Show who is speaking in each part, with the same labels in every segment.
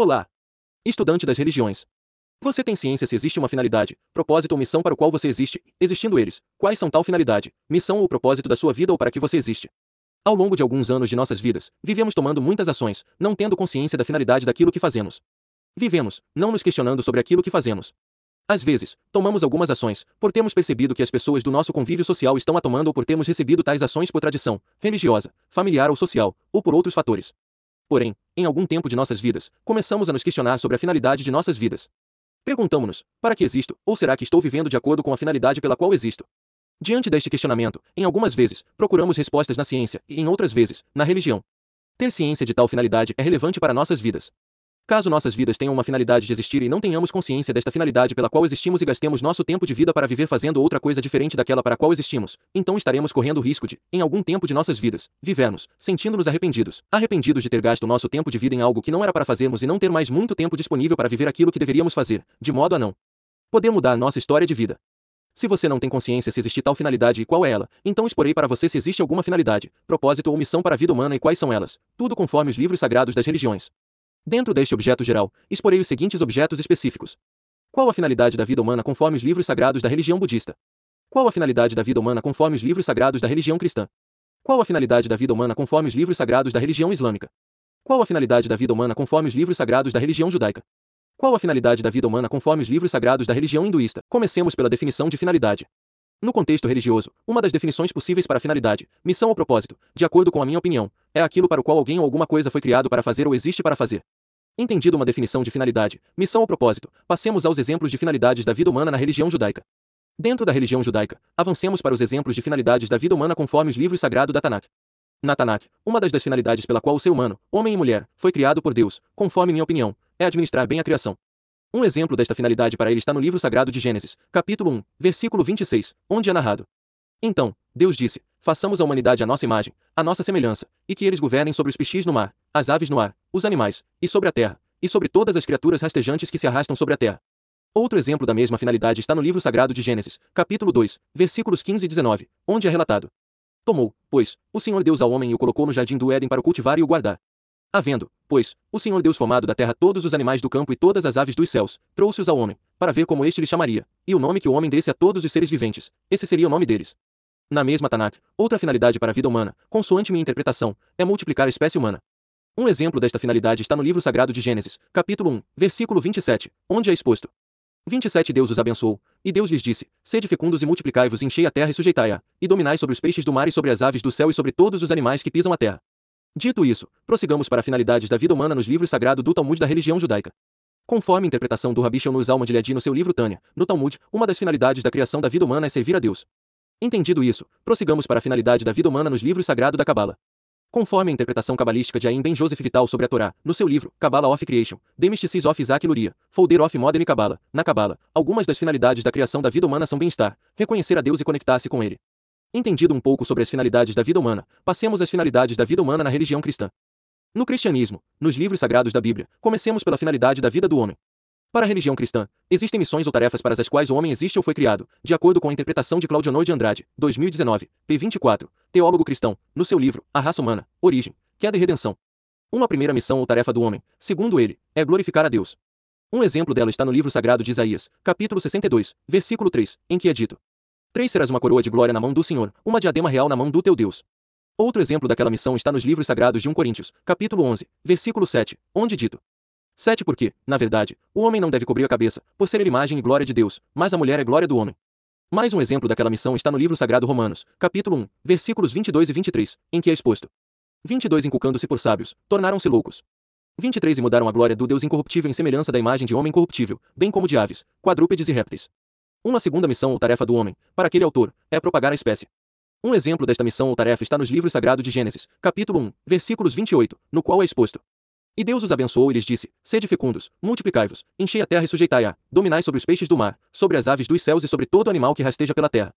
Speaker 1: Olá! Estudante das religiões. Você tem ciência se existe uma finalidade, propósito ou missão para o qual você existe, existindo eles, quais são tal finalidade, missão ou propósito da sua vida ou para que você existe? Ao longo de alguns anos de nossas vidas, vivemos tomando muitas ações, não tendo consciência da finalidade daquilo que fazemos. Vivemos, não nos questionando sobre aquilo que fazemos. Às vezes, tomamos algumas ações, por termos percebido que as pessoas do nosso convívio social estão a tomando ou por termos recebido tais ações por tradição, religiosa, familiar ou social, ou por outros fatores. Porém, em algum tempo de nossas vidas, começamos a nos questionar sobre a finalidade de nossas vidas. Perguntamos-nos: para que existo, ou será que estou vivendo de acordo com a finalidade pela qual existo? Diante deste questionamento, em algumas vezes, procuramos respostas na ciência e, em outras vezes, na religião. Ter ciência de tal finalidade é relevante para nossas vidas. Caso nossas vidas tenham uma finalidade de existir e não tenhamos consciência desta finalidade pela qual existimos e gastemos nosso tempo de vida para viver fazendo outra coisa diferente daquela para a qual existimos, então estaremos correndo o risco de, em algum tempo de nossas vidas, vivermos, sentindo-nos arrependidos, arrependidos de ter gasto nosso tempo de vida em algo que não era para fazermos e não ter mais muito tempo disponível para viver aquilo que deveríamos fazer, de modo a não poder mudar nossa história de vida. Se você não tem consciência se existe tal finalidade e qual é ela, então exporei para você se existe alguma finalidade, propósito ou missão para a vida humana e quais são elas, tudo conforme os livros sagrados das religiões. Dentro deste objeto geral, exporei os seguintes objetos específicos. Qual a finalidade da vida humana conforme os livros sagrados da religião budista? Qual a finalidade da vida humana conforme os livros sagrados da religião cristã? Qual a finalidade da vida humana conforme os livros sagrados da religião islâmica? Qual a finalidade da vida humana conforme os livros sagrados da religião judaica? Qual a finalidade da vida humana conforme os livros sagrados da religião hinduísta? Comecemos pela definição de finalidade. No contexto religioso, uma das definições possíveis para finalidade, missão ou propósito, de acordo com a minha opinião, é aquilo para o qual alguém ou alguma coisa foi criado para fazer ou existe para fazer. Entendido uma definição de finalidade, missão ou propósito, passemos aos exemplos de finalidades da vida humana na religião judaica. Dentro da religião judaica, avancemos para os exemplos de finalidades da vida humana conforme os livros sagrados da Tanakh. Na Tanakh, uma das das finalidades pela qual o ser humano, homem e mulher, foi criado por Deus, conforme minha opinião, é administrar bem a criação. Um exemplo desta finalidade para ele está no livro sagrado de Gênesis, capítulo 1, versículo 26, onde é narrado: Então, Deus disse: Façamos a humanidade à nossa imagem, à nossa semelhança, e que eles governem sobre os peixes no mar, as aves no ar, os animais, e sobre a terra, e sobre todas as criaturas rastejantes que se arrastam sobre a terra. Outro exemplo da mesma finalidade está no livro sagrado de Gênesis, capítulo 2, versículos 15 e 19, onde é relatado: Tomou, pois, o Senhor Deus ao homem e o colocou no jardim do Éden para o cultivar e o guardar. Havendo, pois, o Senhor Deus formado da terra todos os animais do campo e todas as aves dos céus, trouxe-os ao homem, para ver como este lhe chamaria, e o nome que o homem desse a todos os seres viventes, esse seria o nome deles. Na mesma Tanakh, outra finalidade para a vida humana, consoante minha interpretação, é multiplicar a espécie humana. Um exemplo desta finalidade está no livro sagrado de Gênesis, capítulo 1, versículo 27, onde é exposto. 27 Deus os abençoou, e Deus lhes disse: Sede fecundos e multiplicai-vos, enchei a terra e sujeitai-a, e dominai sobre os peixes do mar e sobre as aves do céu e sobre todos os animais que pisam a terra. Dito isso, prossigamos para finalidades da vida humana nos livros sagrados do Talmud da religião judaica. Conforme a interpretação do Rabi Shonuz Alma de Liadi no seu livro Tânia, no Talmud, uma das finalidades da criação da vida humana é servir a Deus. Entendido isso, prossigamos para a finalidade da vida humana nos livros sagrados da Cabala. Conforme a interpretação cabalística de Aim Ben Joseph Vital sobre a Torá, no seu livro, Kabbalah of Creation, The Mystics of Isaac Luria, Folder of Modern Kabbalah, na Kabbalah, algumas das finalidades da criação da vida humana são bem-estar, reconhecer a Deus e conectar-se com Ele. Entendido um pouco sobre as finalidades da vida humana, passemos às finalidades da vida humana na religião cristã. No cristianismo, nos livros sagrados da Bíblia, comecemos pela finalidade da vida do homem. Para a religião cristã, existem missões ou tarefas para as quais o homem existe ou foi criado, de acordo com a interpretação de Claudio de Andrade, 2019, p. 24, teólogo cristão, no seu livro A Raça Humana, Origem, Queda e Redenção. Uma primeira missão ou tarefa do homem, segundo ele, é glorificar a Deus. Um exemplo dela está no livro sagrado de Isaías, capítulo 62, versículo 3, em que é dito: Três serás uma coroa de glória na mão do Senhor, uma diadema real na mão do teu Deus. Outro exemplo daquela missão está nos livros sagrados de 1 Coríntios, capítulo 11, versículo 7, onde dito: 7 Porque, na verdade, o homem não deve cobrir a cabeça, por ser ele imagem e glória de Deus, mas a mulher é glória do homem. Mais um exemplo daquela missão está no livro sagrado Romanos, capítulo 1, versículos 22 e 23, em que é exposto. 22 Inculcando-se por sábios, tornaram-se loucos. 23 E mudaram a glória do Deus incorruptível em semelhança da imagem de homem corruptível, bem como de aves, quadrúpedes e répteis. Uma segunda missão ou tarefa do homem, para aquele autor, é propagar a espécie. Um exemplo desta missão ou tarefa está nos livros sagrados de Gênesis, capítulo 1, versículos 28, no qual é exposto. E Deus os abençoou e lhes disse: Sede fecundos, multiplicai-vos, enchei a terra e sujeitai-a, dominai sobre os peixes do mar, sobre as aves dos céus e sobre todo animal que rasteja pela terra.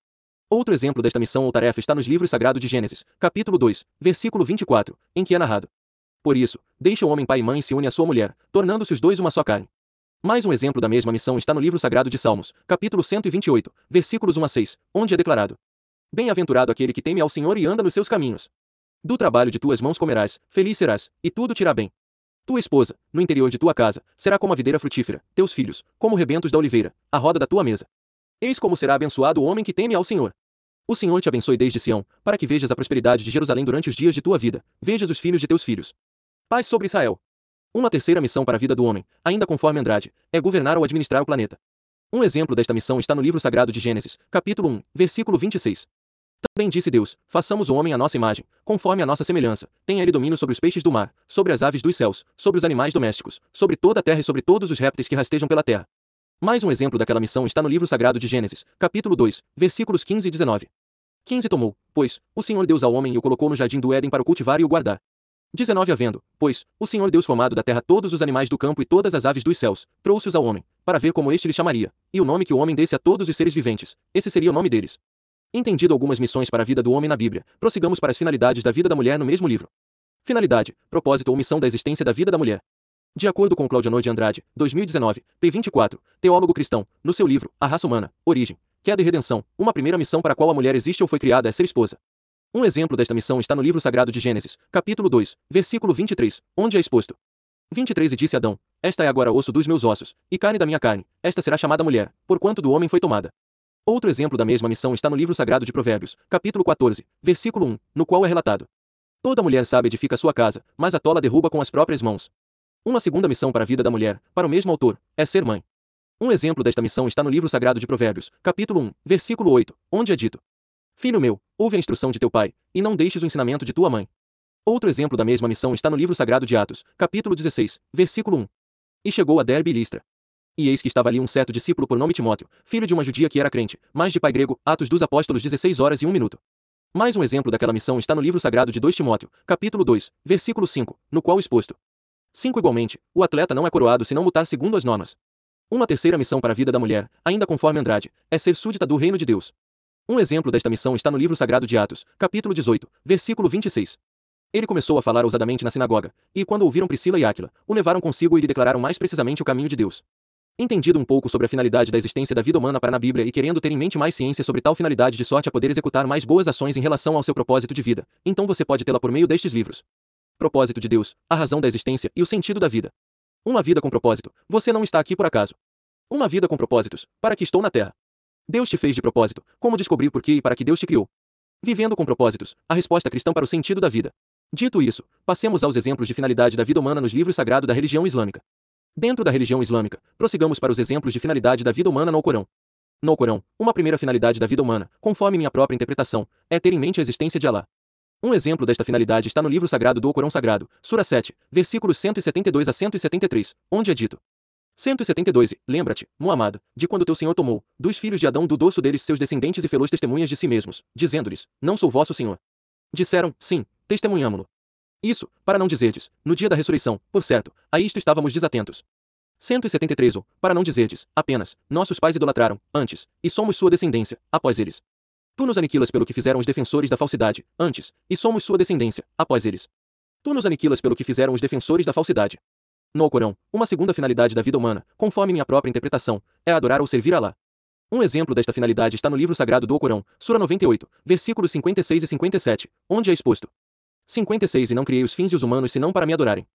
Speaker 1: Outro exemplo desta missão ou tarefa está nos livros sagrados de Gênesis, capítulo 2, versículo 24, em que é narrado: Por isso, deixa o homem pai e mãe e se une à sua mulher, tornando-se os dois uma só carne. Mais um exemplo da mesma missão está no livro sagrado de Salmos, capítulo 128, versículos 1 a 6, onde é declarado: Bem-aventurado aquele que teme ao Senhor e anda nos seus caminhos. Do trabalho de tuas mãos comerás, feliz serás, e tudo te irá bem. Tua esposa, no interior de tua casa, será como a videira frutífera, teus filhos, como rebentos da oliveira, a roda da tua mesa. Eis como será abençoado o homem que teme ao Senhor. O Senhor te abençoe desde Sião, para que vejas a prosperidade de Jerusalém durante os dias de tua vida, vejas os filhos de teus filhos. Paz sobre Israel. Uma terceira missão para a vida do homem, ainda conforme Andrade, é governar ou administrar o planeta. Um exemplo desta missão está no livro sagrado de Gênesis, capítulo 1, versículo 26. Também disse Deus: Façamos o homem à nossa imagem, conforme a nossa semelhança. Tenha ele domínio sobre os peixes do mar, sobre as aves dos céus, sobre os animais domésticos, sobre toda a terra e sobre todos os répteis que rastejam pela terra. Mais um exemplo daquela missão está no livro sagrado de Gênesis, capítulo 2, versículos 15 e 19. 15 tomou, pois, o Senhor Deus ao homem e o colocou no jardim do Éden para o cultivar e o guardar. 19 havendo, pois, o Senhor Deus formado da terra todos os animais do campo e todas as aves dos céus, trouxe-os ao homem, para ver como este lhe chamaria, e o nome que o homem desse a todos os seres viventes, esse seria o nome deles. Entendido algumas missões para a vida do homem na Bíblia, prossigamos para as finalidades da vida da mulher no mesmo livro. Finalidade, propósito ou missão da existência da vida da mulher. De acordo com Claudianor de Andrade, 2019, p. 24, teólogo cristão, no seu livro A Raça Humana, Origem, Queda e Redenção, uma primeira missão para a qual a mulher existe ou foi criada é ser esposa. Um exemplo desta missão está no livro sagrado de Gênesis, capítulo 2, versículo 23, onde é exposto. 23 E disse Adão: Esta é agora osso dos meus ossos, e carne da minha carne, esta será chamada mulher, porquanto do homem foi tomada. Outro exemplo da mesma missão está no livro sagrado de Provérbios, capítulo 14, versículo 1, no qual é relatado: Toda mulher sábia edifica sua casa, mas a tola derruba com as próprias mãos. Uma segunda missão para a vida da mulher, para o mesmo autor, é ser mãe. Um exemplo desta missão está no livro sagrado de Provérbios, capítulo 1, versículo 8, onde é dito: Filho meu, ouve a instrução de teu pai, e não deixes o ensinamento de tua mãe. Outro exemplo da mesma missão está no livro sagrado de Atos, capítulo 16, versículo 1. E chegou a Derbe e Listra, e eis que estava ali um certo discípulo por nome Timóteo, filho de uma judia que era crente, mas de pai grego, Atos dos Apóstolos 16 horas e 1 minuto. Mais um exemplo daquela missão está no livro sagrado de 2 Timóteo, capítulo 2, versículo 5, no qual exposto. 5 Igualmente, o atleta não é coroado se não lutar segundo as normas. Uma terceira missão para a vida da mulher, ainda conforme Andrade, é ser súdita do reino de Deus. Um exemplo desta missão está no livro sagrado de Atos, capítulo 18, versículo 26. Ele começou a falar ousadamente na sinagoga, e quando ouviram Priscila e Áquila, o levaram consigo e lhe declararam mais precisamente o caminho de Deus. Entendido um pouco sobre a finalidade da existência da vida humana para na Bíblia e querendo ter em mente mais ciência sobre tal finalidade de sorte a poder executar mais boas ações em relação ao seu propósito de vida, então você pode tê-la por meio destes livros. Propósito de Deus, a razão da existência e o sentido da vida. Uma vida com propósito, você não está aqui por acaso. Uma vida com propósitos, para que estou na Terra. Deus te fez de propósito, como descobrir por que e para que Deus te criou. Vivendo com propósitos, a resposta cristã para o sentido da vida. Dito isso, passemos aos exemplos de finalidade da vida humana nos livros sagrados da religião islâmica. Dentro da religião islâmica, prossigamos para os exemplos de finalidade da vida humana no Alcorão. No Alcorão, uma primeira finalidade da vida humana, conforme minha própria interpretação, é ter em mente a existência de Allah. Um exemplo desta finalidade está no livro sagrado do Alcorão Sagrado, Sura 7, versículos 172 a 173, onde é dito: 172 Lembra-te, Muhammad, de quando teu Senhor tomou, dos filhos de Adão do dorso deles seus descendentes e felou testemunhas de si mesmos, dizendo-lhes: Não sou vosso Senhor. Disseram: Sim, testemunhamo-lo. Isso, para não dizerdes, no dia da ressurreição, por certo, a isto estávamos desatentos. 173 ou, para não dizerdes, apenas, nossos pais idolatraram, antes, e somos sua descendência, após eles. Tu nos aniquilas pelo que fizeram os defensores da falsidade, antes, e somos sua descendência, após eles. Tu nos aniquilas pelo que fizeram os defensores da falsidade. No Corão, uma segunda finalidade da vida humana, conforme minha própria interpretação, é adorar ou servir a Allah. Um exemplo desta finalidade está no livro sagrado do Corão, Sura 98, versículos 56 e 57, onde é exposto: 56 E não criei os fins e os humanos senão para me adorarem.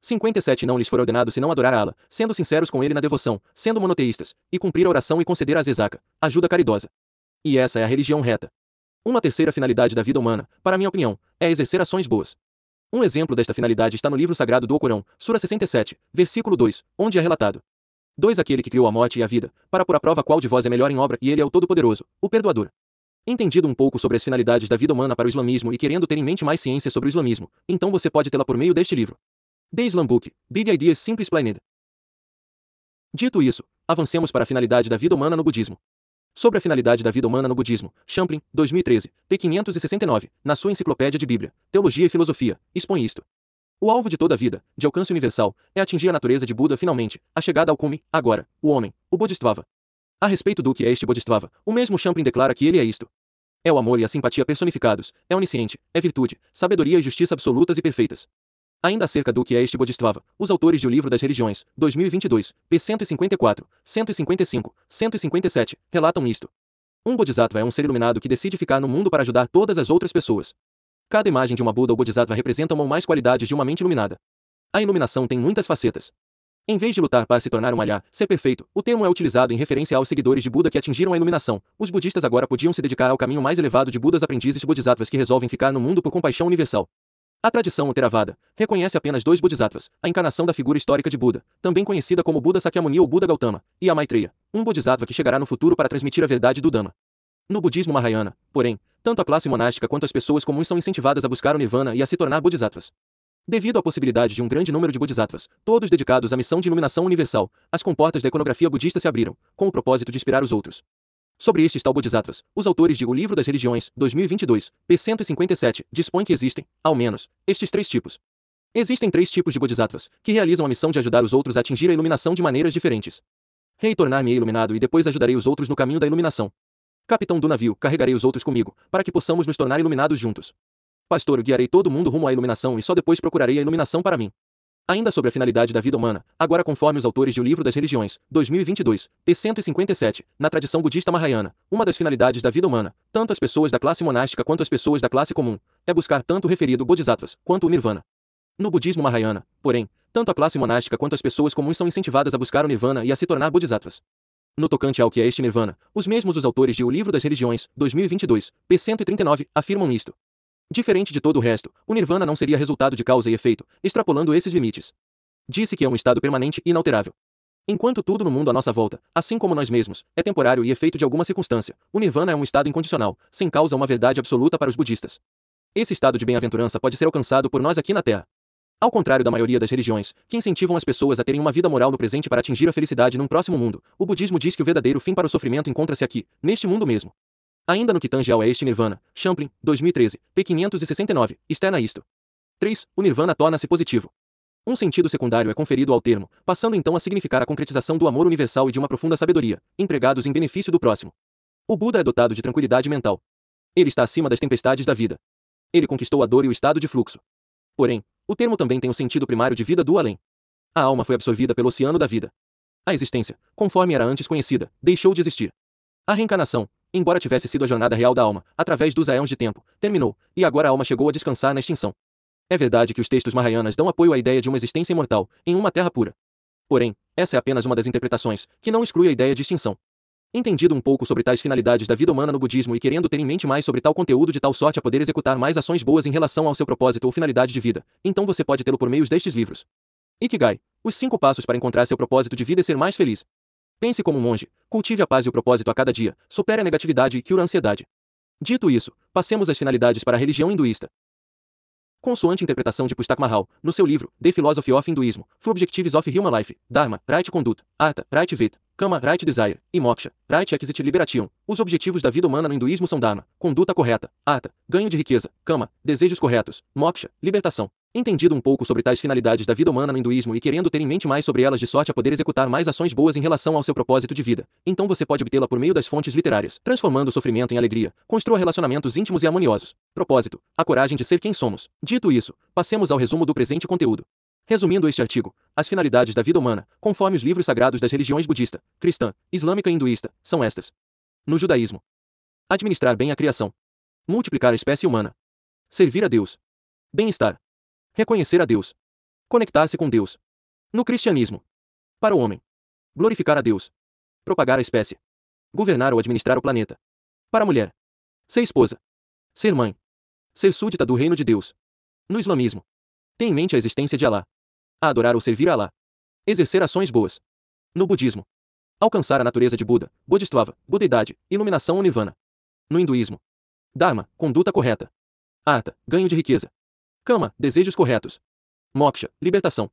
Speaker 1: 57 Não lhes foi ordenado senão adorar a Allah, sendo sinceros com ele na devoção, sendo monoteístas, e cumprir a oração e conceder a zezaca, ajuda caridosa. E essa é a religião reta. Uma terceira finalidade da vida humana, para minha opinião, é exercer ações boas. Um exemplo desta finalidade está no livro sagrado do Alcorão, Sura 67, versículo 2, onde é relatado: 2 Aquele que criou a morte e a vida, para pôr à prova qual de vós é melhor em obra, e ele é o Todo-Poderoso, o Perdoador. Entendido um pouco sobre as finalidades da vida humana para o islamismo e querendo ter em mente mais ciência sobre o islamismo, então você pode tê-la por meio deste livro. The Islam Book, Big Ideas Simple Explained. Dito isso, avancemos para a finalidade da vida humana no budismo. Sobre a finalidade da vida humana no budismo, Champlin, 2013, p. 569, na sua Enciclopédia de Bíblia, Teologia e Filosofia, expõe isto. O alvo de toda a vida, de alcance universal, é atingir a natureza de Buda finalmente, a chegada ao cume, agora, o homem, o Bodhisattva. A respeito do que é este Bodhisattva, o mesmo Champlin declara que ele é isto. É o amor e a simpatia personificados, é onisciente, é virtude, sabedoria e justiça absolutas e perfeitas. Ainda acerca do que é este Bodhisattva, os autores de O Livro das Religiões, 2022, p. 154, 155, 157, relatam isto. Um Bodhisattva é um ser iluminado que decide ficar no mundo para ajudar todas as outras pessoas. Cada imagem de uma Buda ou Bodhisattva representa uma ou mais qualidades de uma mente iluminada. A iluminação tem muitas facetas. Em vez de lutar para se tornar um alhá, ser perfeito, o termo é utilizado em referência aos seguidores de Buda que atingiram a iluminação. Os budistas agora podiam se dedicar ao caminho mais elevado de Budas aprendizes bodhisattvas que resolvem ficar no mundo por compaixão universal. A tradição Theravada reconhece apenas dois bodhisattvas, a encarnação da figura histórica de Buda, também conhecida como Buda Sakyamuni ou Buda Gautama, e a Maitreya, um bodhisattva que chegará no futuro para transmitir a verdade do Dhamma. No budismo Mahayana, porém, tanto a classe monástica quanto as pessoas comuns são incentivadas a buscar o nirvana e a se tornar bodhisattvas. Devido à possibilidade de um grande número de bodhisattvas, todos dedicados à missão de iluminação universal, as comportas da iconografia budista se abriram, com o propósito de inspirar os outros. Sobre estes tal bodhisattvas, os autores de O Livro das Religiões, 2022, p. 157, dispõem que existem, ao menos, estes três tipos. Existem três tipos de bodhisattvas, que realizam a missão de ajudar os outros a atingir a iluminação de maneiras diferentes. Rei tornar-me iluminado e depois ajudarei os outros no caminho da iluminação. Capitão do navio, carregarei os outros comigo, para que possamos nos tornar iluminados juntos. Pastor, eu guiarei todo mundo rumo à iluminação e só depois procurarei a iluminação para mim. Ainda sobre a finalidade da vida humana, agora conforme os autores de O Livro das Religiões, 2022, p. 157, na tradição budista Mahayana, uma das finalidades da vida humana, tanto as pessoas da classe monástica quanto as pessoas da classe comum, é buscar tanto o referido bodhisattvas quanto o nirvana. No budismo Mahayana, porém, tanto a classe monástica quanto as pessoas comuns são incentivadas a buscar o nirvana e a se tornar bodhisattvas. No tocante ao que é este nirvana, os mesmos os autores de O Livro das Religiões, 2022, p. 139, afirmam isto. Diferente de todo o resto, o nirvana não seria resultado de causa e efeito, extrapolando esses limites. Disse que é um estado permanente e inalterável. Enquanto tudo no mundo à nossa volta, assim como nós mesmos, é temporário e efeito de alguma circunstância, o nirvana é um estado incondicional, sem causa uma verdade absoluta para os budistas. Esse estado de bem-aventurança pode ser alcançado por nós aqui na Terra. Ao contrário da maioria das religiões, que incentivam as pessoas a terem uma vida moral no presente para atingir a felicidade num próximo mundo, o budismo diz que o verdadeiro fim para o sofrimento encontra-se aqui, neste mundo mesmo. Ainda no que tange ao a este Nirvana, Champlin, 2013, p. 569, externa isto. 3. O Nirvana torna-se positivo. Um sentido secundário é conferido ao termo, passando então a significar a concretização do amor universal e de uma profunda sabedoria, empregados em benefício do próximo. O Buda é dotado de tranquilidade mental. Ele está acima das tempestades da vida. Ele conquistou a dor e o estado de fluxo. Porém, o termo também tem o sentido primário de vida do além. A alma foi absorvida pelo oceano da vida. A existência, conforme era antes conhecida, deixou de existir. A reencarnação, embora tivesse sido a jornada real da alma, através dos aéons de tempo, terminou, e agora a alma chegou a descansar na extinção. É verdade que os textos Mahayanas dão apoio à ideia de uma existência imortal, em uma terra pura. Porém, essa é apenas uma das interpretações, que não exclui a ideia de extinção. Entendido um pouco sobre tais finalidades da vida humana no budismo e querendo ter em mente mais sobre tal conteúdo de tal sorte a poder executar mais ações boas em relação ao seu propósito ou finalidade de vida, então você pode tê-lo por meio destes livros. Ikigai: Os cinco passos para encontrar seu propósito de vida e ser mais feliz. Pense como um monge, cultive a paz e o propósito a cada dia, supere a negatividade e cure a ansiedade. Dito isso, passemos às finalidades para a religião hinduísta. Consoante interpretação de Pustak Mahal, no seu livro The Philosophy of Hinduism, For Objectives of Human Life, Dharma, Right Conduct, Artha, Right Vet, Kama, Right Desire, e Moksha, Right Acquisite Liberation, os objetivos da vida humana no hinduísmo são Dharma, conduta correta, Artha, ganho de riqueza, Kama, desejos corretos, Moksha, libertação. Entendido um pouco sobre tais finalidades da vida humana no hinduísmo e querendo ter em mente mais sobre elas de sorte a poder executar mais ações boas em relação ao seu propósito de vida, então você pode obtê-la por meio das fontes literárias, transformando o sofrimento em alegria, construa relacionamentos íntimos e harmoniosos. Propósito: a coragem de ser quem somos. Dito isso, passemos ao resumo do presente conteúdo. Resumindo este artigo, as finalidades da vida humana, conforme os livros sagrados das religiões budista, cristã, islâmica e hinduísta, são estas. No judaísmo, administrar bem a criação, multiplicar a espécie humana, servir a Deus, bem-estar, Reconhecer a Deus. Conectar-se com Deus. No cristianismo. Para o homem. Glorificar a Deus. Propagar a espécie. Governar ou administrar o planeta. Para a mulher. Ser esposa. Ser mãe. Ser súdita do reino de Deus. No islamismo. Ter em mente a existência de Alá. A adorar ou servir a Alá. Exercer ações boas. No budismo. Alcançar a natureza de Buda, Bodhisattva, Budeidade, iluminação ou Nirvana. No hinduísmo. Dharma, conduta correta. Artha, ganho de riqueza. Kama, desejos corretos. Moksha, libertação.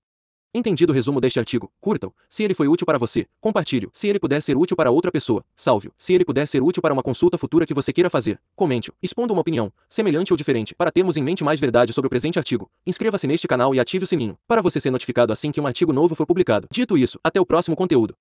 Speaker 1: Entendido o resumo deste artigo, curta-o. Se ele foi útil para você, compartilhe-o. Se ele puder ser útil para outra pessoa, salve-o. Se ele puder ser útil para uma consulta futura que você queira fazer, comente-o. Expondo uma opinião, semelhante ou diferente, para termos em mente mais verdade sobre o presente artigo. Inscreva-se neste canal e ative o sininho, para você ser notificado assim que um artigo novo for publicado. Dito isso, até o próximo conteúdo.